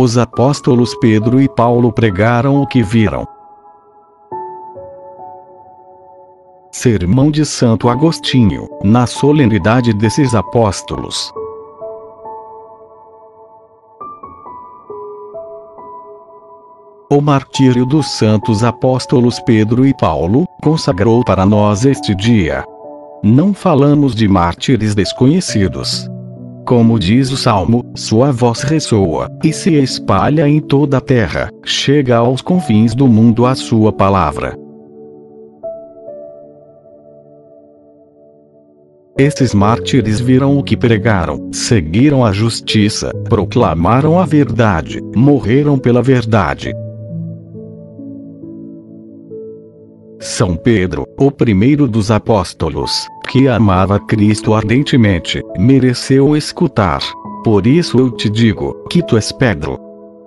Os apóstolos Pedro e Paulo pregaram o que viram. Sermão de Santo Agostinho, na solenidade desses apóstolos. O martírio dos santos apóstolos Pedro e Paulo consagrou para nós este dia. Não falamos de mártires desconhecidos. Como diz o salmo, sua voz ressoa e se espalha em toda a terra, chega aos confins do mundo a sua palavra. Esses mártires viram o que pregaram, seguiram a justiça, proclamaram a verdade, morreram pela verdade, São Pedro, o primeiro dos apóstolos, que amava Cristo ardentemente, mereceu escutar. Por isso eu te digo, que tu és Pedro.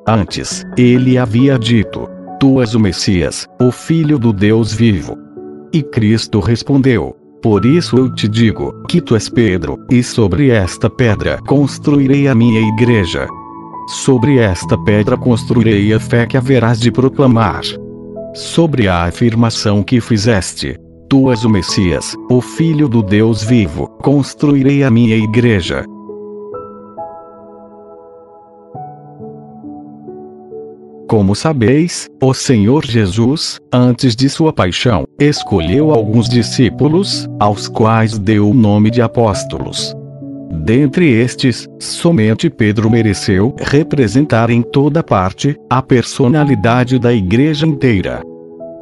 Antes, ele havia dito: Tu és o Messias, o Filho do Deus vivo. E Cristo respondeu: Por isso eu te digo, que tu és Pedro, e sobre esta pedra construirei a minha igreja. Sobre esta pedra construirei a fé que haverás de proclamar sobre a afirmação que fizeste. Tu és o Messias, o Filho do Deus vivo, construirei a minha igreja. Como sabeis, o Senhor Jesus, antes de sua paixão, escolheu alguns discípulos, aos quais deu o nome de apóstolos. Dentre estes, somente Pedro mereceu representar em toda parte a personalidade da igreja inteira.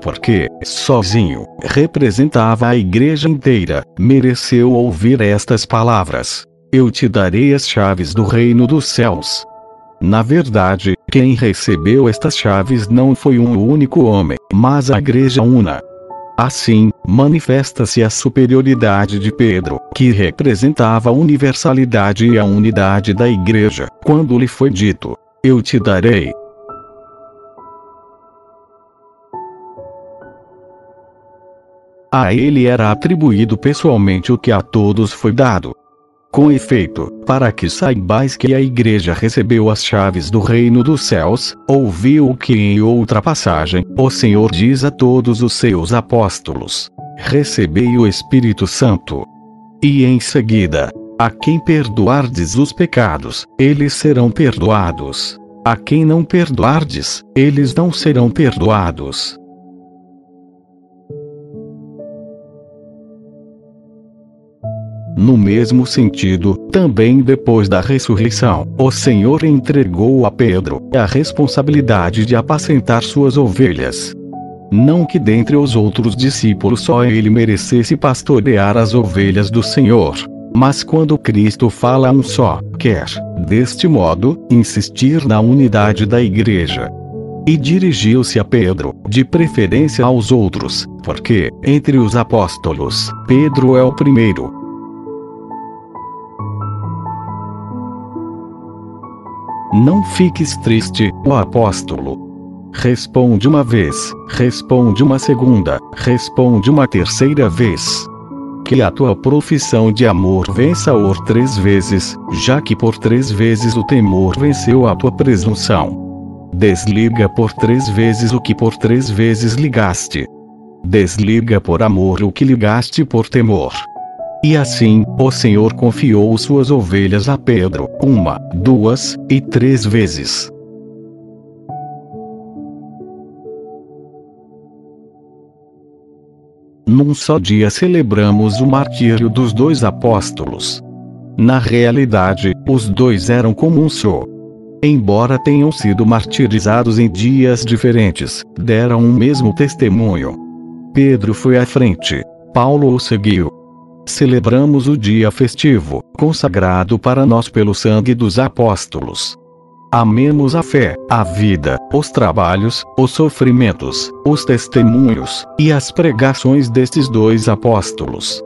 Porque, sozinho, representava a igreja inteira, mereceu ouvir estas palavras: Eu te darei as chaves do reino dos céus. Na verdade, quem recebeu estas chaves não foi um único homem, mas a igreja una. Assim, manifesta-se a superioridade de Pedro, que representava a universalidade e a unidade da Igreja, quando lhe foi dito: Eu te darei. A ele era atribuído pessoalmente o que a todos foi dado, com efeito, para que saibais que a igreja recebeu as chaves do reino dos céus, ouviu o que em outra passagem, o Senhor diz a todos os seus apóstolos: Recebei o Espírito Santo. E em seguida, a quem perdoardes os pecados, eles serão perdoados. A quem não perdoardes, eles não serão perdoados. No mesmo sentido, também depois da ressurreição, o Senhor entregou a Pedro a responsabilidade de apacentar suas ovelhas. Não que dentre os outros discípulos só ele merecesse pastorear as ovelhas do Senhor. Mas quando Cristo fala a um só, quer, deste modo, insistir na unidade da igreja. E dirigiu-se a Pedro, de preferência aos outros, porque, entre os apóstolos, Pedro é o primeiro, Não fiques triste, ó apóstolo. Responde uma vez, responde uma segunda, responde uma terceira vez. Que a tua profissão de amor vença por três vezes, já que por três vezes o temor venceu a tua presunção. Desliga por três vezes o que por três vezes ligaste. Desliga por amor o que ligaste por temor. E assim, o Senhor confiou suas ovelhas a Pedro, uma, duas e três vezes. Num só dia celebramos o martírio dos dois apóstolos. Na realidade, os dois eram como um só. Embora tenham sido martirizados em dias diferentes, deram um mesmo testemunho. Pedro foi à frente, Paulo o seguiu, celebramos o dia festivo, consagrado para nós pelo sangue dos apóstolos. Amemos a fé, a vida, os trabalhos, os sofrimentos, os testemunhos e as pregações destes dois apóstolos.